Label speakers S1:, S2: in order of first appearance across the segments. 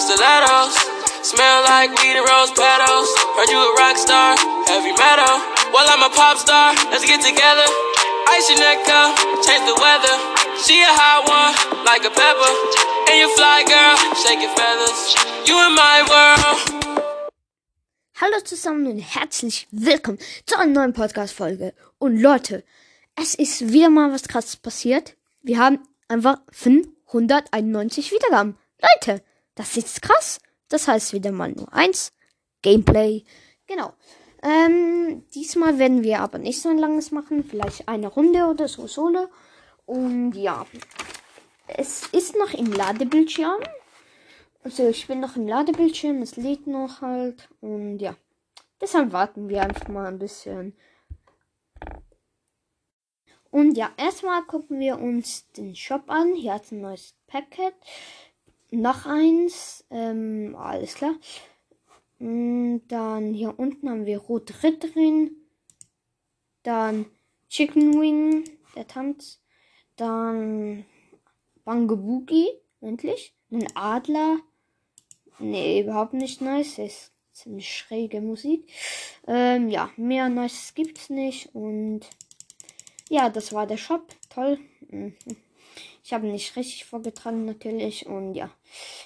S1: stilettos. Smell like weed and rose petals. Heard you a rock star, heavy metal. Well, I'm a pop star, let's get together. Ice your neck up, change the weather. She a hot one, like a pepper. And you fly, girl, shake your feathers. You in my world.
S2: Hallo zusammen und herzlich willkommen zu einer neuen Podcast-Folge. Und Leute, es ist wieder mal was krasses passiert. Wir haben einfach 591 Wiedergaben. Leute, das ist krass. Das heißt wieder mal nur eins. Gameplay. Genau. Ähm, diesmal werden wir aber nicht so ein langes machen. Vielleicht eine Runde oder so solo. Und ja. Es ist noch im Ladebildschirm. Also ich bin noch im Ladebildschirm. Es lädt noch halt. Und ja. Deshalb warten wir einfach mal ein bisschen. Und ja, erstmal gucken wir uns den Shop an. Hier hat ein neues Packet. Noch eins. Ähm, alles klar. Mm, Dann hier unten haben wir Rot Ritt drin. Dann Chicken Wing, der Tanz. Dann Bangaboogie, endlich. Ein Adler. Nee, überhaupt nicht nice. Ist ziemlich schräge Musik. Ähm, ja, mehr Nices gibt's nicht. Und ja, das war der Shop. Toll. Mhm. Ich habe nicht richtig vorgetragen natürlich. Und ja,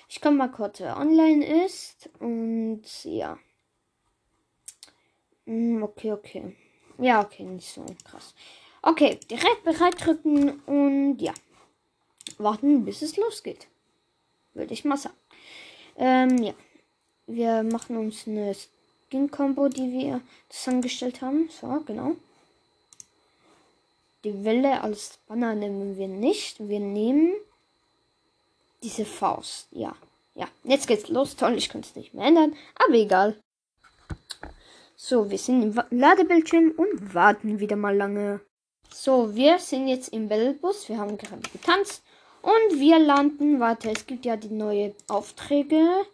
S2: ich komme mal kurz, wer online ist. Und ja. Mm, Okay, okay. Ja, okay, nicht so krass. Okay, direkt bereit drücken und ja. Warten, bis es losgeht. Würde ich mal sagen. Ähm, ja. Wir machen uns eine Skin-Combo, die wir zusammengestellt haben. So, genau. Die Welle als Banner nehmen wir nicht. Wir nehmen diese Faust. Ja. Ja. Jetzt geht's los. Toll, ich kann es nicht mehr ändern. Aber egal. So, wir sind im Ladebildschirm und warten wieder mal lange. So, wir sind jetzt im Battlebus. Wir haben gerade getanzt. Und wir landen. Warte, es gibt ja die neue Aufträge.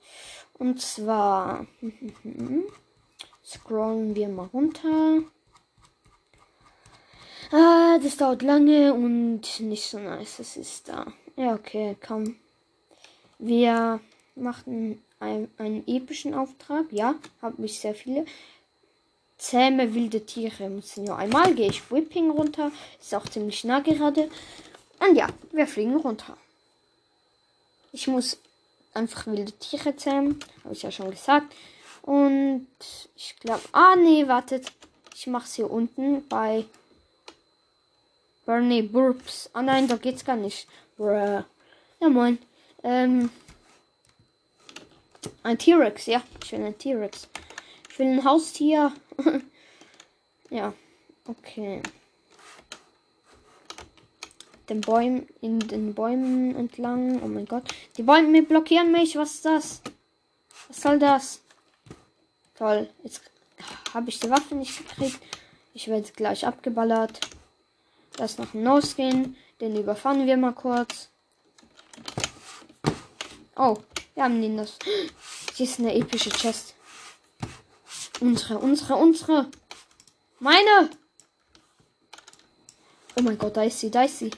S2: Und zwar scrollen wir mal runter. Ah, das dauert lange und nicht so nice. Es ist da. Ja, okay, komm. Wir machen ein, einen epischen Auftrag. Ja, habe ich sehr viele. Zähme wilde Tiere müssen nur einmal. Gehe ich Whipping runter. Ist auch ziemlich nah gerade. Und ja, wir fliegen runter. Ich muss einfach wilde Tiere zähmen. Habe ich ja schon gesagt. Und ich glaube. Ah, nee, wartet. Ich mache es hier unten bei Bernie Burps. Ah nein, da geht's gar nicht. Bruh. Ja moin. Ähm. Ein T-Rex, ja. Ich will ein T-Rex. Ich will ein Haustier. ja. Okay. Den Bäumen, in den Bäumen entlang. Oh mein Gott. Die Bäume blockieren mich. Was ist das? Was soll das? Toll. Jetzt habe ich die Waffe nicht gekriegt. Ich werde gleich abgeballert. Da ist noch ein No-Skin. Den überfahren wir mal kurz. Oh, wir haben den das. Hier ist eine epische Chest. Unsere, unsere, unsere. Meine! Oh mein Gott, da ist sie, da ist sie.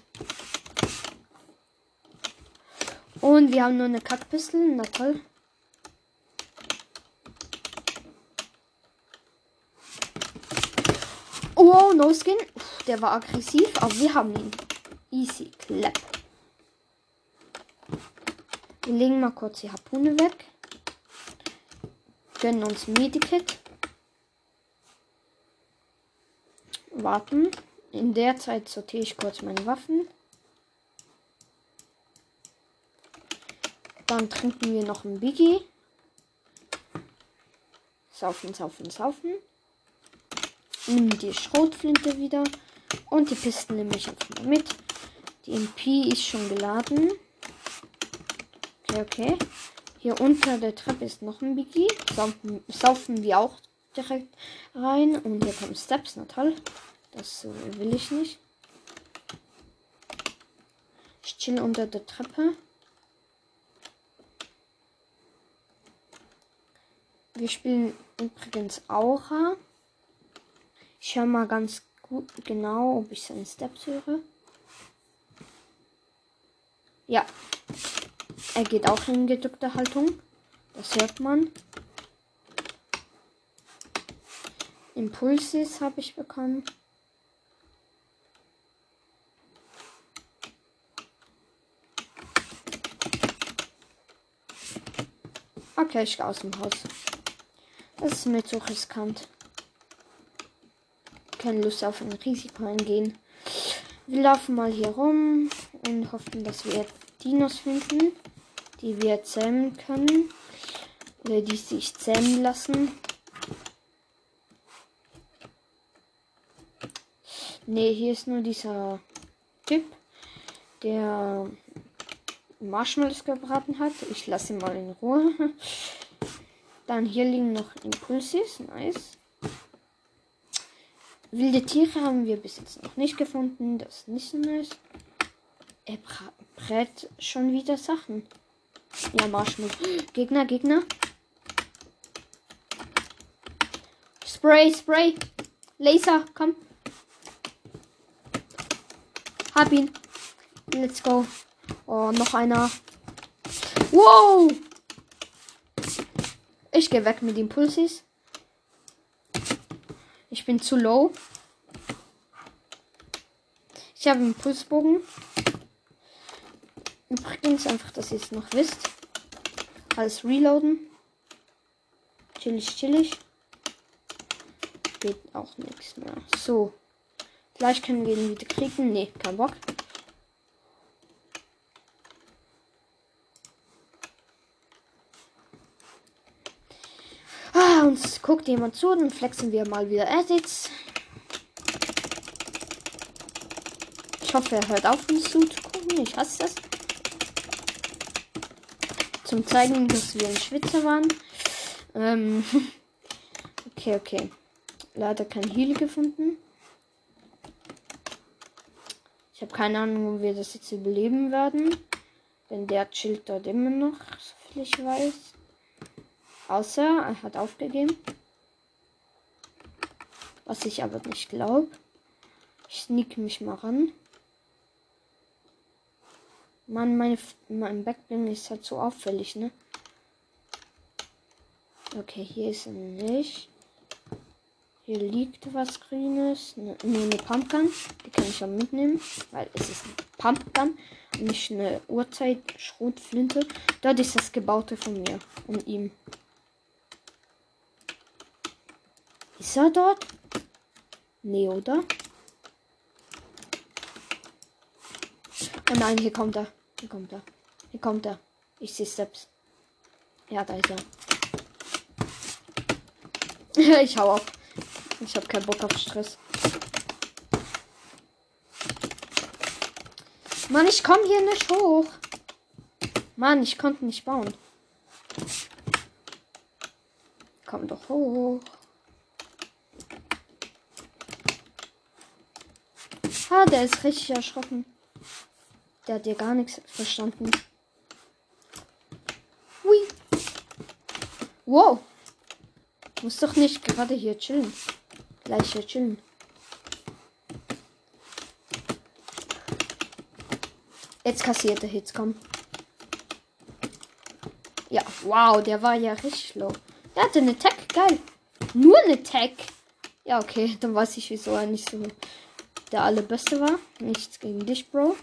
S2: Und wir haben nur eine Kackpistole. Na toll. Oh, No Skin. Uff, Der war aggressiv, aber wir haben ihn. Easy clap. Wir legen mal kurz die Harpune weg. Gönnen uns Medikit. Warten. In der Zeit sortiere ich kurz meine Waffen. Dann trinken wir noch ein Biggie. Saufen, saufen, saufen. Nimm die Schrotflinte wieder. Und die Pisten nehme ich einfach mal mit. Die MP ist schon geladen. Okay, okay. Hier unter der Treppe ist noch ein Biggie. Saufen, saufen wir auch direkt rein. Und hier kommen Steps. Na toll. Das äh, will ich nicht. Ich chill unter der Treppe. Wir spielen übrigens Aura. Ich höre mal ganz gut genau, ob ich seine Steps höre. Ja. Er geht auch in gedrückte Haltung. Das hört man. Impulses habe ich bekommen. Okay, ich gehe aus dem Haus. Das ist mir zu riskant. Keine Lust auf ein Risiko eingehen. Wir laufen mal hier rum und hoffen, dass wir Dinos finden, die wir zähmen können. Oder die sich zähmen lassen. Ne, hier ist nur dieser Typ, der Marshmallows gebraten hat. Ich lasse ihn mal in Ruhe. Dann hier liegen noch Impulses. Nice. Wilde Tiere haben wir bis jetzt noch nicht gefunden. Das ist nicht so nice. Er brät schon wieder Sachen. Ja, Marshmallows. Gegner, Gegner. Spray, Spray. Laser, komm. Hab ihn. Let's go. Oh, noch einer. Wow! Ich gehe weg mit Impulsis. Ich bin zu low. Ich habe einen Pulsbogen. Übrigens, einfach, dass ihr es noch wisst. Alles reloaden. Chillig, chillig. Geht auch nichts mehr. So. Gleich können wir ihn wieder kriegen. Nee, kein Bock. Ah, uns guckt jemand zu, dann flexen wir mal wieder Edits. Ich hoffe, er hört auf, uns zuzugucken. Ich hasse das. Zum zeigen, dass wir ein Schwitzer waren. Ähm okay, okay. Leider kein Heal gefunden. Ich habe keine Ahnung, wo wir das jetzt überleben werden. Denn der chillt dort immer noch, soviel ich weiß. Außer er hat aufgegeben. Was ich aber nicht glaube. Ich sneak mich mal ran. Mann, meine, mein Backbling ist halt so auffällig, ne? Okay, hier ist er nicht. Hier liegt was Grünes. Ne, nur eine Pumpgun. Die kann ich auch mitnehmen. Weil es ist ein Pumpgun. Nicht eine Uhrzeit-Schrotflinte. Dort ist das Gebaute von mir. Und ihm. Ist er dort? Nee, oder? Oh nein, hier kommt er. Hier kommt er. Hier kommt er. Ich sehe Steps. Ja, da ist er. ich hau ab. Ich habe keinen Bock auf Stress. Mann, ich komme hier nicht hoch. Mann, ich konnte nicht bauen. Komm doch hoch. Ah, der ist richtig erschrocken. Der hat ja gar nichts verstanden. Hui. Wow. Muss doch nicht gerade hier chillen. Gleich hier chillen. Jetzt kassiert der Hits, komm. Ja, wow, der war ja richtig low. Der hatte eine Tech, geil. Nur eine Tech. Ja, okay, dann weiß ich, wieso er nicht so der allerbeste war. Nichts gegen dich, Bro.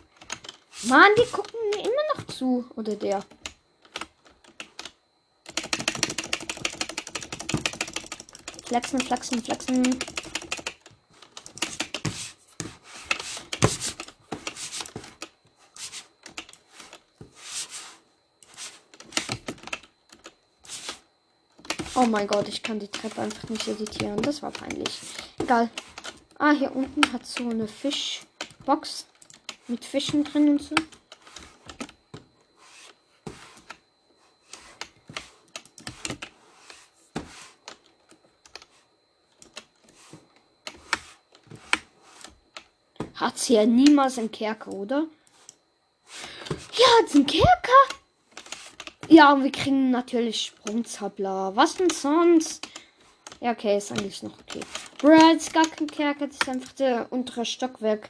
S2: Mann, die gucken mir immer noch zu. Oder der. Flexen, flexen, flexen. Oh mein Gott, ich kann die Treppe einfach nicht editieren. Das war peinlich. Egal. Ah, hier unten hat so eine Fischbox mit Fischen drin und so. Hat sie ja niemals einen Kerker, oder? Ja, hat einen Kerker. Ja, und wir kriegen natürlich Sprungzappler. Was denn sonst? Ja, okay, ist eigentlich noch okay. Kerker, das ist einfach der untere Stockwerk.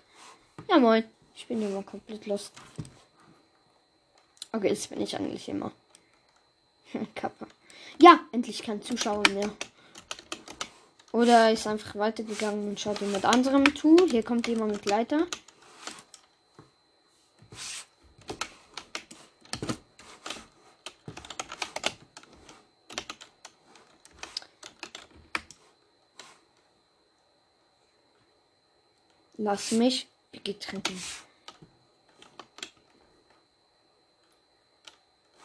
S2: Ja, moin. Ich bin immer komplett los. Okay, das bin ich eigentlich immer. Kappa. Ja, endlich kein Zuschauer mehr. Oder ist einfach weitergegangen und schaut jemand anderem zu. Hier kommt jemand mit Leiter. Lass mich.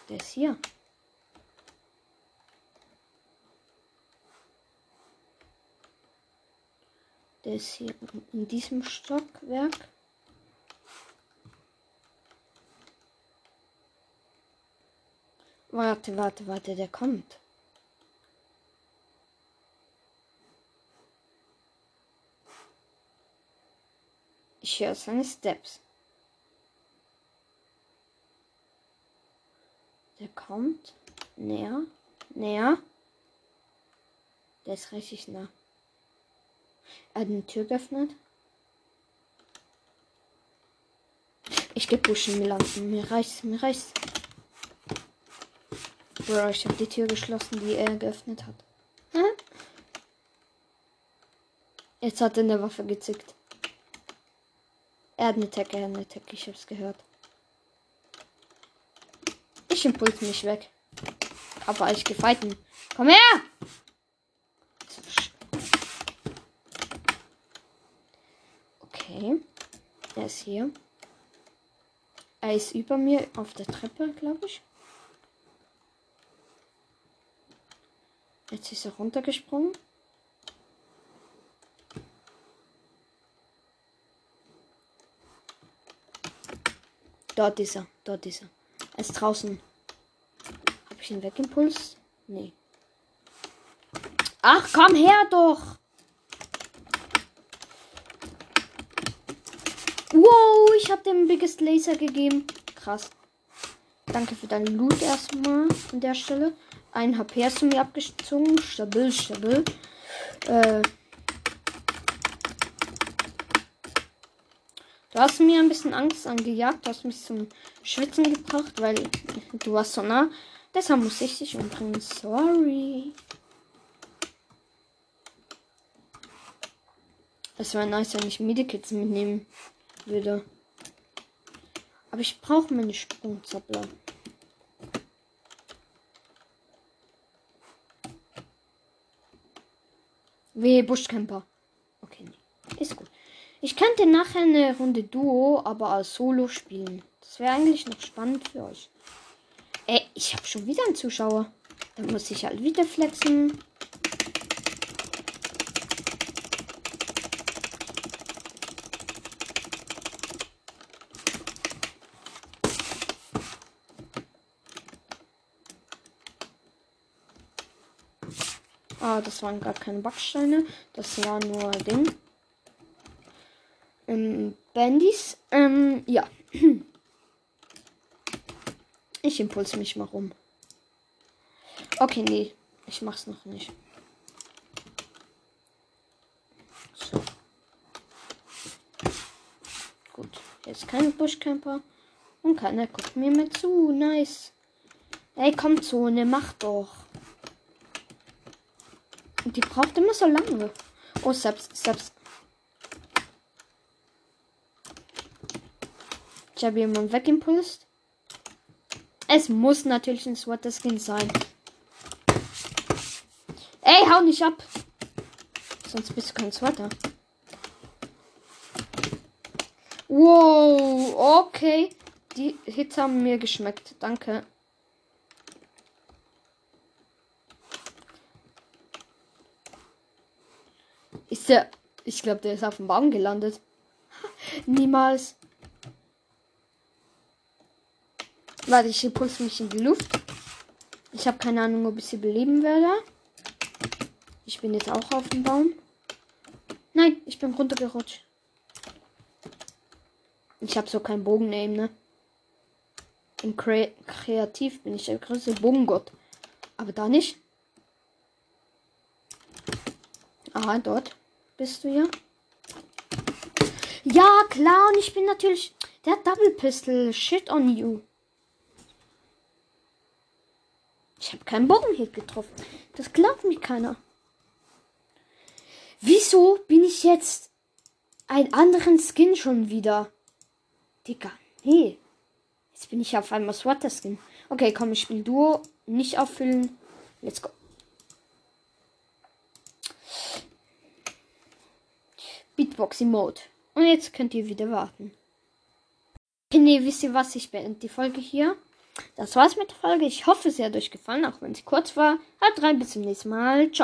S2: Der ist hier. Ist hier in diesem Stockwerk. Warte, warte, warte, der kommt. Ich höre seine Steps. Der kommt näher, näher. Der ist richtig nah. Er hat eine Tür geöffnet. Ich geh pushen, mir landen. Mir reicht's, mir reicht's. Bro, ich habe die Tür geschlossen, die er geöffnet hat. Jetzt hat er eine Waffe gezickt. Er hat eine Tecke, er hat eine Tecke, ich hab's gehört. Ich impuls mich weg. Aber ich gefeiten. Komm her! Okay. Er ist hier. Er ist über mir auf der Treppe, glaube ich. Jetzt ist er runtergesprungen. Dort ist er, dort ist er. Er ist draußen. Habe ich ihn Wegimpuls? Nee. Ach, komm her doch! Wow, ich habe dem Biggest Laser gegeben. Krass. Danke für deinen Loot erstmal an der Stelle. Ein HP hast du mir abgezogen. Stabil, stabil. Äh, du hast mir ein bisschen Angst angejagt. Du hast mich zum Schwitzen gebracht, weil du warst so nah. Deshalb muss ich dich umbringen. Sorry. Es wäre nice, wenn ich Medikits mitnehmen würde. Aber ich brauche meine Sprungzappler. Wehe, Buschcamper. Okay, nee. Ist gut. Ich könnte nachher eine Runde Duo, aber als Solo spielen. Das wäre eigentlich noch spannend für euch. Ey, ich habe schon wieder einen Zuschauer. Da muss ich halt wieder flexen. Ah, das waren gar keine Backsteine. Das war nur Ding. Ähm, Bandys. Ähm, ja. Ich impulse mich mal rum. Okay, nee. Ich mach's noch nicht. So. Gut. Jetzt kein Buschcamper. Und keiner guckt mir mehr zu. Nice. Ey, komm, Zone, mach doch. Und die braucht immer so lange. Oh, selbst, selbst. Ich habe jemanden wegimpulst. Es muss natürlich ein Swatter Skin sein. Ey, hau nicht ab. Sonst bist du kein Swatter. Wow, okay. Die Hits haben mir geschmeckt. Danke. Ist der. Ich glaube, der ist auf dem Baum gelandet. Niemals. Warte, ich impulse mich in die Luft. Ich habe keine Ahnung, ob ich sie beleben werde. Ich bin jetzt auch auf dem Baum. Nein, ich bin runtergerutscht. Ich habe so keinen Bogen-Name, ne? Im Kre Kreativ bin ich der größte Bogengott. Aber da nicht. Aha, dort bist du ja. Ja, klar, und ich bin natürlich der Double Pistol. Shit on you. Ich habe keinen Bogenhit getroffen. Das glaubt mir keiner. Wieso bin ich jetzt einen anderen Skin schon wieder? Digga, nee. Jetzt bin ich auf einmal Swatter Skin. Okay, komm, ich spiele Duo. Nicht auffüllen. Let's go. Beatboxing Mode. Und jetzt könnt ihr wieder warten. Okay, nee, wisst ihr was? Ich beende die Folge hier. Das war's mit der Folge. Ich hoffe, sie hat euch gefallen, auch wenn sie kurz war. Halt rein, bis zum nächsten Mal. Ciao.